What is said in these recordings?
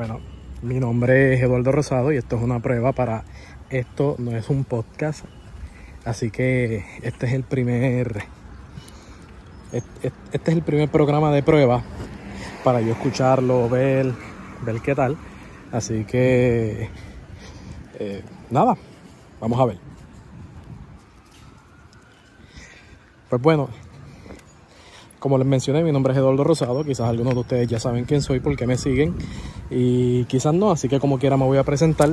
Bueno, mi nombre es Eduardo Rosado y esto es una prueba para esto no es un podcast. Así que este es el primer este es el primer programa de prueba para yo escucharlo, ver, ver qué tal. Así que eh, nada, vamos a ver. Pues bueno, como les mencioné, mi nombre es Eduardo Rosado. Quizás algunos de ustedes ya saben quién soy porque me siguen. Y quizás no, así que como quiera me voy a presentar.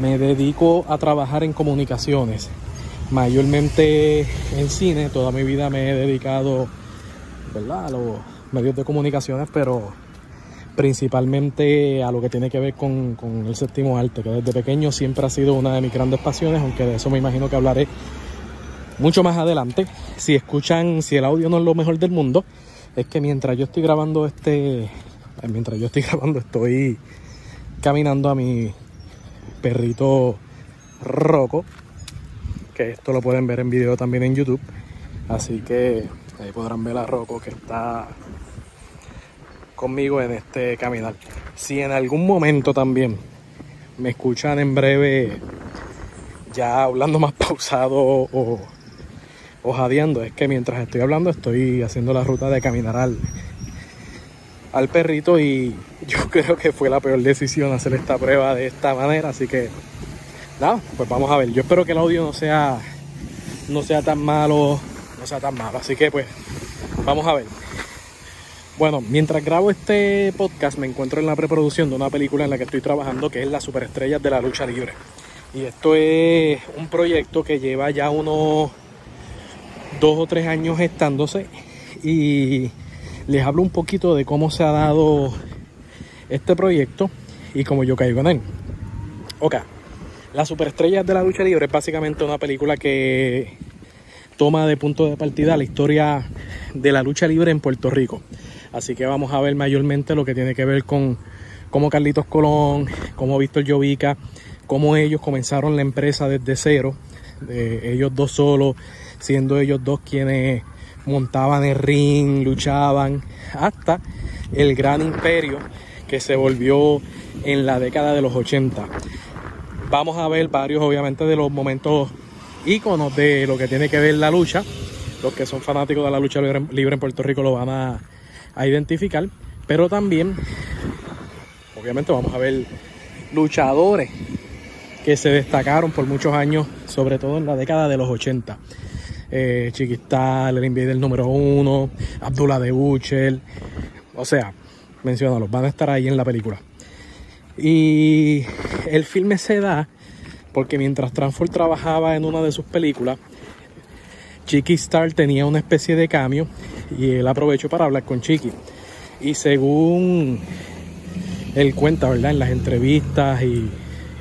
Me dedico a trabajar en comunicaciones. Mayormente en cine. Toda mi vida me he dedicado ¿verdad? a los medios de comunicaciones, pero principalmente a lo que tiene que ver con, con el séptimo arte, que desde pequeño siempre ha sido una de mis grandes pasiones, aunque de eso me imagino que hablaré mucho más adelante. Si escuchan, si el audio no es lo mejor del mundo, es que mientras yo estoy grabando este, eh, mientras yo estoy grabando, estoy caminando a mi perrito Roco, que esto lo pueden ver en video también en YouTube. Así que ahí podrán ver a Roco que está conmigo en este caminar. Si en algún momento también me escuchan en breve ya hablando más pausado o o jadeando, es que mientras estoy hablando estoy haciendo la ruta de caminar al, al perrito y yo creo que fue la peor decisión hacer esta prueba de esta manera, así que nada, pues vamos a ver. Yo espero que el audio no sea no sea tan malo, no sea tan malo, así que pues vamos a ver. Bueno, mientras grabo este podcast me encuentro en la preproducción de una película en la que estoy trabajando que es Las Superestrellas de la Lucha Libre. Y esto es un proyecto que lleva ya unos dos o tres años gestándose y les hablo un poquito de cómo se ha dado este proyecto y cómo yo caigo en él. Ok, Las Superestrellas de la Lucha Libre es básicamente una película que toma de punto de partida la historia de la lucha libre en Puerto Rico. Así que vamos a ver mayormente lo que tiene que ver con cómo Carlitos Colón, cómo Víctor Llovica, cómo ellos comenzaron la empresa desde cero, ellos dos solos, siendo ellos dos quienes montaban el ring, luchaban, hasta el gran imperio que se volvió en la década de los 80. Vamos a ver varios, obviamente, de los momentos íconos de lo que tiene que ver la lucha. Los que son fanáticos de la lucha libre en Puerto Rico lo van a, a identificar. Pero también, obviamente, vamos a ver luchadores que se destacaron por muchos años, sobre todo en la década de los 80 eh, Chiquistal, el Invader número uno, Abdullah de Buchel, o sea, mencionalos, van a estar ahí en la película. Y el filme se da porque mientras Transform trabajaba en una de sus películas, Chiqui Star tenía una especie de cambio y él aprovechó para hablar con Chiqui. Y según él cuenta, ¿verdad? En las entrevistas y,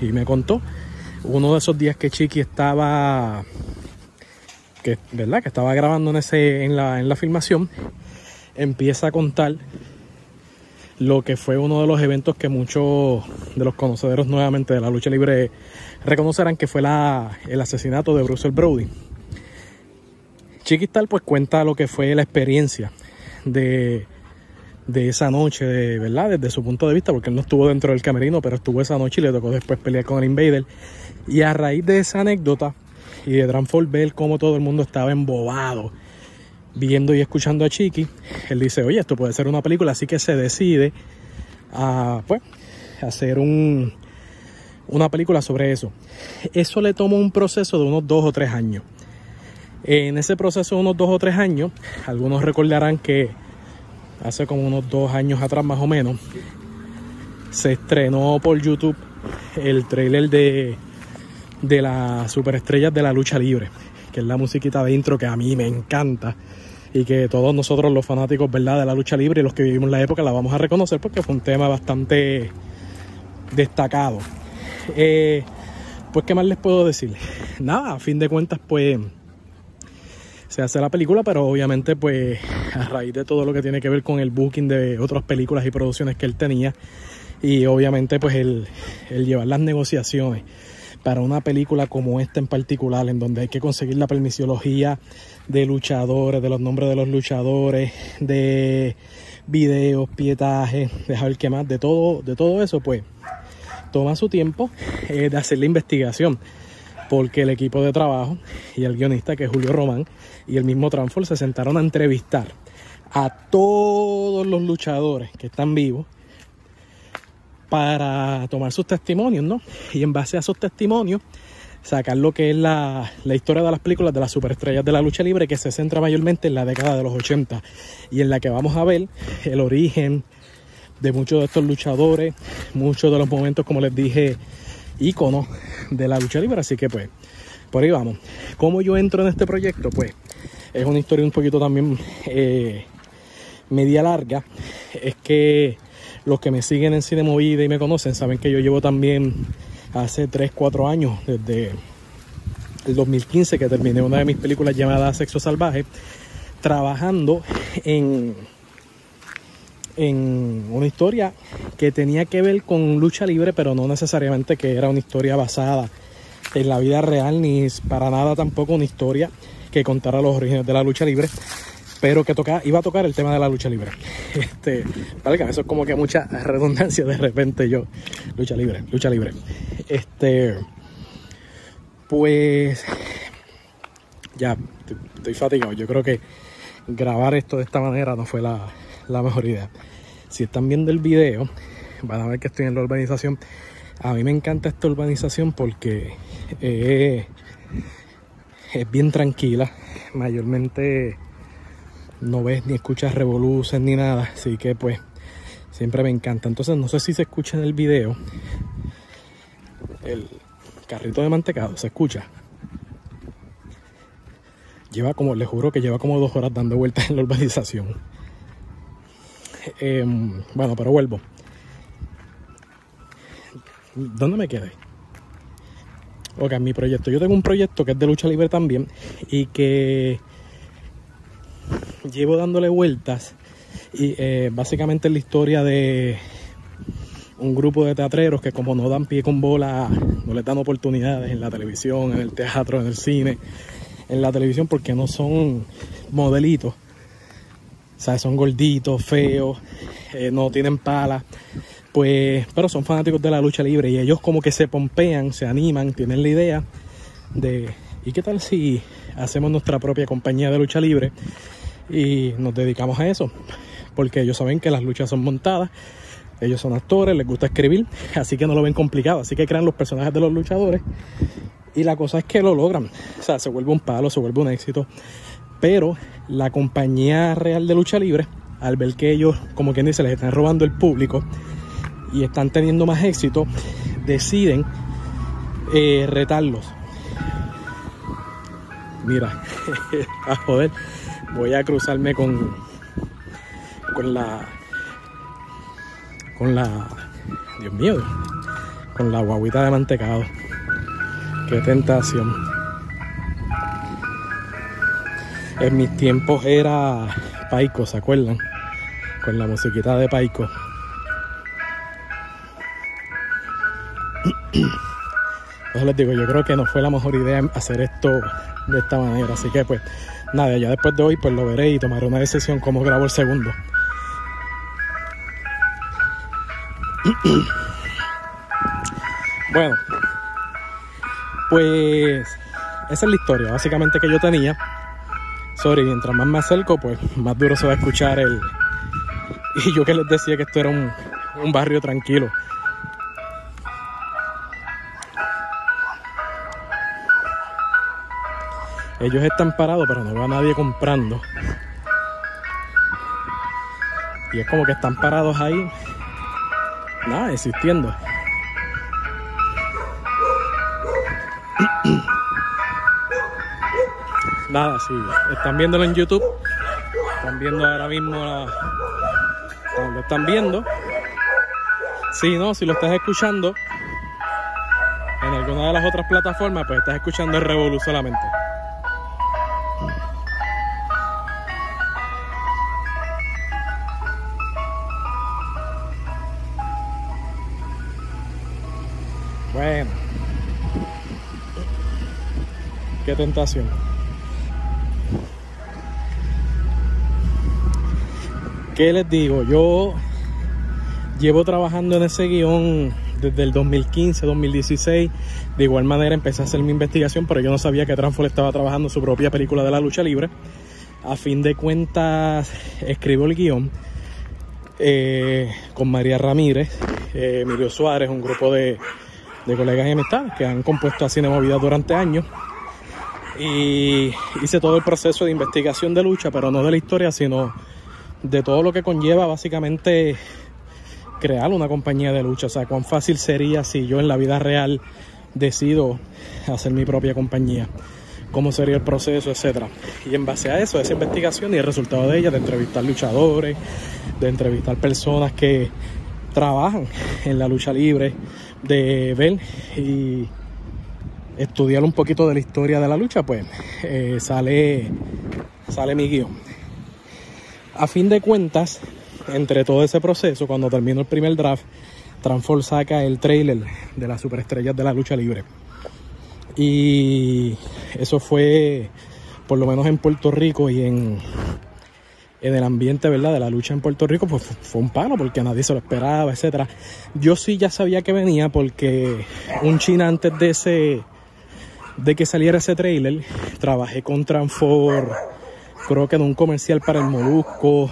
y me contó, uno de esos días que Chiqui estaba que, ¿verdad? que estaba grabando en, ese, en, la, en la filmación, empieza a contar lo que fue uno de los eventos que muchos de los conocedores nuevamente de la lucha libre reconocerán que fue la, el asesinato de Bruce Brody. Chiquistal pues cuenta lo que fue la experiencia de, de esa noche, de, ¿verdad? Desde su punto de vista, porque él no estuvo dentro del camerino, pero estuvo esa noche y le tocó después pelear con el Invader. Y a raíz de esa anécdota, y de Dranford ver cómo todo el mundo estaba embobado viendo y escuchando a Chiqui. Él dice, oye, esto puede ser una película, así que se decide a pues, hacer un, una película sobre eso. Eso le tomó un proceso de unos dos o tres años. En ese proceso de unos dos o tres años, algunos recordarán que hace como unos dos años atrás más o menos, se estrenó por YouTube el trailer de de las superestrellas de la lucha libre, que es la musiquita de intro que a mí me encanta y que todos nosotros los fanáticos ¿verdad? de la lucha libre y los que vivimos la época la vamos a reconocer porque fue un tema bastante destacado. Eh, pues, ¿qué más les puedo decir? Nada, a fin de cuentas, pues se hace la película, pero obviamente, pues a raíz de todo lo que tiene que ver con el booking de otras películas y producciones que él tenía, y obviamente, pues el, el llevar las negociaciones para una película como esta en particular, en donde hay que conseguir la permisiología de luchadores, de los nombres de los luchadores, de videos, pietajes, dejar qué más, de todo, de todo eso, pues toma su tiempo eh, de hacer la investigación. Porque el equipo de trabajo y el guionista, que es Julio Román, y el mismo Transfor se sentaron a entrevistar a todos los luchadores que están vivos para tomar sus testimonios, ¿no? Y en base a esos testimonios, sacar lo que es la, historia de las películas de las superestrellas de la lucha libre, que se centra mayormente en la década de los 80 y en la que vamos a ver el origen de muchos de estos luchadores, muchos de los momentos, como les dije, íconos de la lucha libre. Así que, pues, por ahí vamos. ¿Cómo yo entro en este proyecto? Pues, es una historia un poquito también eh, media larga. Es que los que me siguen en Cine Movida y me conocen saben que yo llevo también hace 3, 4 años, desde el 2015 que terminé una de mis películas llamada Sexo Salvaje, trabajando en, en una historia que tenía que ver con lucha libre, pero no necesariamente que era una historia basada en la vida real, ni para nada tampoco una historia que contara los orígenes de la lucha libre, pero que toca, iba a tocar el tema de la lucha libre. Este, valga, eso es como que mucha redundancia de repente yo. Lucha libre, lucha libre. Este, pues ya estoy fatigado. Yo creo que grabar esto de esta manera no fue la, mejor idea. Si están viendo el video, van a ver que estoy en la urbanización. A mí me encanta esta urbanización porque es bien tranquila. Mayormente no ves ni escuchas revoluciones ni nada, así que pues siempre me encanta. Entonces no sé si se escucha en el video el carrito de mantecado, se escucha. Lleva como, les juro que lleva como dos horas dando vueltas en la urbanización. Em, bueno, pero vuelvo. ¿Dónde me quedé? Ok, mi proyecto. Yo tengo un proyecto que es de lucha libre también y que llevo dándole vueltas y eh, básicamente es la historia de un grupo de teatreros que como no dan pie con bola, no les dan oportunidades en la televisión, en el teatro, en el cine, en la televisión porque no son modelitos, o sea, son gorditos, feos, eh, no tienen palas, pues, pero son fanáticos de la lucha libre y ellos como que se pompean, se animan, tienen la idea de, ¿y qué tal si hacemos nuestra propia compañía de lucha libre? Y nos dedicamos a eso, porque ellos saben que las luchas son montadas, ellos son actores, les gusta escribir, así que no lo ven complicado, así que crean los personajes de los luchadores y la cosa es que lo logran, o sea, se vuelve un palo, se vuelve un éxito, pero la compañía real de lucha libre, al ver que ellos, como quien dice, les están robando el público y están teniendo más éxito, deciden eh, retarlos. Mira, a joder voy a cruzarme con con la con la Dios mío con la guaguita de mantecado. Qué tentación. En mis tiempos era Paico ¿se acuerdan? con la musiquita de Paico. Entonces les digo yo creo que no fue la mejor idea hacer esto de esta manera. Así que pues nada, ya después de hoy pues lo veré y tomaré una decisión cómo grabo el segundo. bueno, pues esa es la historia básicamente que yo tenía. Sorry, mientras más me acerco, pues más duro se va a escuchar el... Y yo que les decía que esto era un, un barrio tranquilo. Ellos están parados, pero no veo a nadie comprando. Y es como que están parados ahí, nada, existiendo. nada, sí, están viéndolo en YouTube. Están viendo ahora mismo lo están viendo. Si no, si lo estás escuchando en alguna de las otras plataformas, pues estás escuchando el Revolu solamente. Qué tentación. ¿Qué les digo? Yo llevo trabajando en ese guion desde el 2015, 2016. De igual manera empecé a hacer mi investigación, pero yo no sabía que Transform estaba trabajando su propia película de la lucha libre. A fin de cuentas, escribo el guion eh, con María Ramírez, eh, Emilio Suárez, un grupo de, de colegas y amistades que han compuesto a Cine Movida durante años. Y hice todo el proceso de investigación de lucha, pero no de la historia, sino de todo lo que conlleva básicamente crear una compañía de lucha. O sea, cuán fácil sería si yo en la vida real decido hacer mi propia compañía. Cómo sería el proceso, etcétera. Y en base a eso, esa investigación y el resultado de ella, de entrevistar luchadores, de entrevistar personas que trabajan en la lucha libre, de ver y estudiar un poquito de la historia de la lucha, pues eh, sale, sale mi guion. A fin de cuentas, entre todo ese proceso, cuando termino el primer draft, Transform saca el trailer de las superestrellas de la lucha libre. Y eso fue, por lo menos en Puerto Rico y en, en el ambiente ¿verdad? de la lucha en Puerto Rico, pues fue un palo porque nadie se lo esperaba, etcétera. Yo sí ya sabía que venía porque un china antes de ese de que saliera ese trailer, trabajé con Transfor, creo que en un comercial para el Molusco,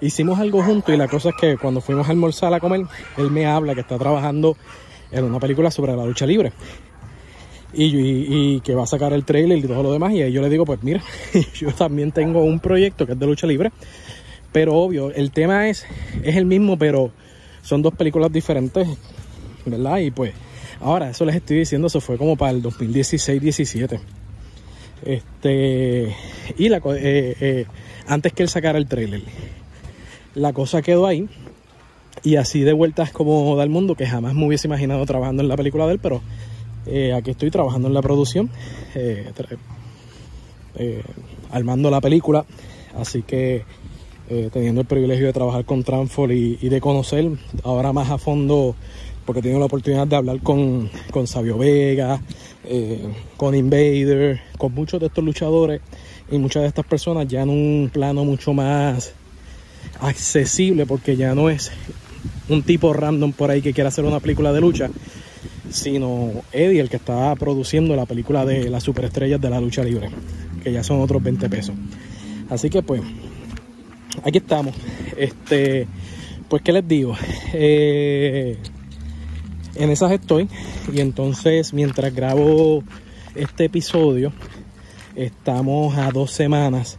hicimos algo juntos y la cosa es que cuando fuimos a almorzar a comer, él me habla que está trabajando en una película sobre la lucha libre. Y, que va a sacar el trailer y todo lo demás. Y yo le digo, pues mira, yo también tengo un proyecto que es de lucha libre. Pero obvio, el tema es, es el mismo, pero son dos películas diferentes, ¿verdad? Y pues, ahora, eso les estoy diciendo, eso fue como para el 2016-17. Este, y eh, eh, antes que él sacara el trailer la cosa quedó ahí. Y así de vueltas como da el mundo, que jamás me hubiese imaginado trabajando en la película de él, pero eh, aquí estoy trabajando en la producción, armando la película. Así que teniendo el privilegio de trabajar con Transfor y, de conocer ahora más a fondo, porque he tenido la oportunidad de hablar con, con Sabio Vega, con Invader, con muchos de estos luchadores y muchas de estas personas ya en un plano mucho más accesible porque ya no es un tipo random por ahí que quiere hacer una película de lucha, sino Eddie el que está produciendo la película de las superestrellas de la lucha libre, que ya son otros 20 pesos. Así que pues, aquí estamos. Este, pues qué les digo, eh, en esas estoy y entonces mientras grabo este episodio, estamos a dos semanas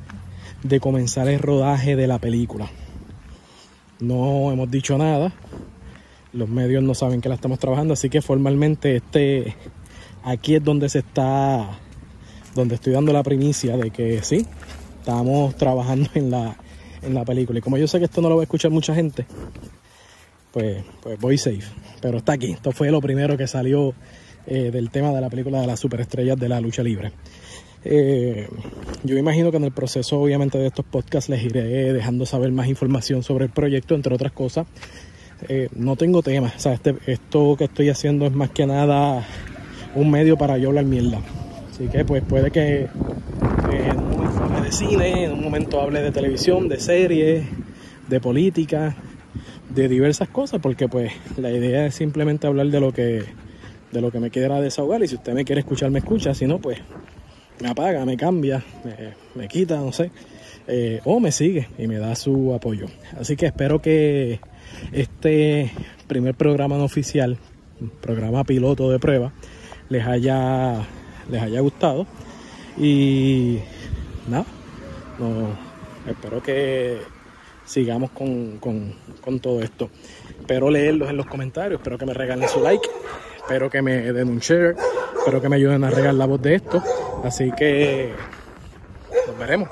de comenzar el rodaje de la película. No hemos dicho nada. Los medios no saben que la estamos trabajando, así que formalmente este aquí es donde se está donde estoy dando la primicia de que sí, estamos trabajando en la en la película. Y como yo sé que esto no lo va a escuchar mucha gente, pues, pues voy safe. Pero está aquí. Esto fue lo primero que salió eh, del tema de la película de las superestrellas de la lucha libre. Eh, yo imagino que en el proceso, obviamente, de estos podcasts les iré dejando saber más información sobre el proyecto, entre otras cosas. Eh, no tengo tema, o sea, este, esto que estoy haciendo es más que nada un medio para yo hablar mierda. Así que, pues, puede que en un momento hable de cine, en un momento hable de televisión, de series, de política, de diversas cosas, porque, pues, la idea es simplemente hablar de lo que de lo que me quiera desahogar y si usted me quiere escuchar me escucha, si no pues me apaga, me cambia, me, quita, no sé, eh, o me sigue y me da su apoyo. Así que espero que este primer programa no oficial, programa piloto de prueba, les haya, les haya gustado. Y nada, espero que sigamos con, con, con todo esto. Espero leerlos en los comentarios, espero que me regalen su like, espero que me den un share, espero que me ayuden a regar la voz de esto. Así que nos veremos.